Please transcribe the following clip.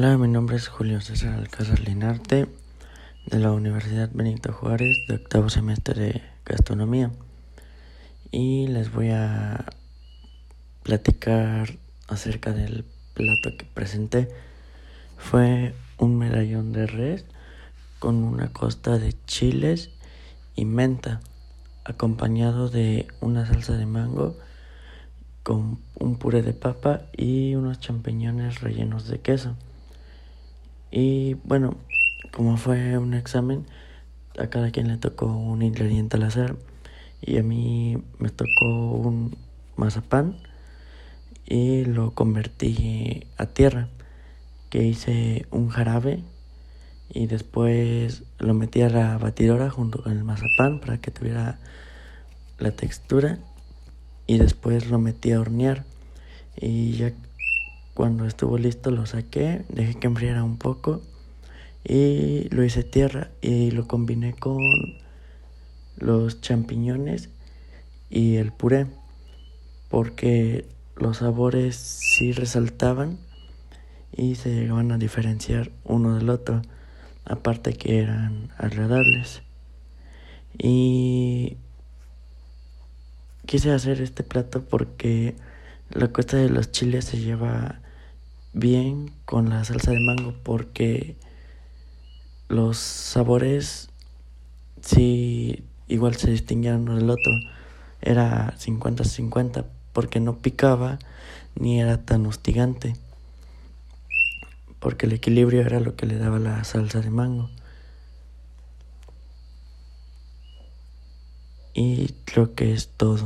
Hola, mi nombre es Julio César Alcázar Linarte de la Universidad Benito Juárez de octavo semestre de gastronomía y les voy a platicar acerca del plato que presenté. Fue un medallón de res con una costa de chiles y menta acompañado de una salsa de mango con un puré de papa y unos champiñones rellenos de queso. Y bueno, como fue un examen, a cada quien le tocó un ingrediente al hacer. Y a mí me tocó un mazapán y lo convertí a tierra. Que hice un jarabe y después lo metí a la batidora junto con el mazapán para que tuviera la textura. Y después lo metí a hornear. Y ya cuando estuvo listo lo saqué, dejé que enfriara un poco y lo hice tierra y lo combiné con los champiñones y el puré porque los sabores sí resaltaban y se llegaban a diferenciar uno del otro aparte que eran agradables. Y quise hacer este plato porque la cuesta de los chiles se lleva bien con la salsa de mango porque los sabores sí igual se distinguían uno del otro. Era 50-50 porque no picaba ni era tan hostigante. Porque el equilibrio era lo que le daba la salsa de mango. Y creo que es todo.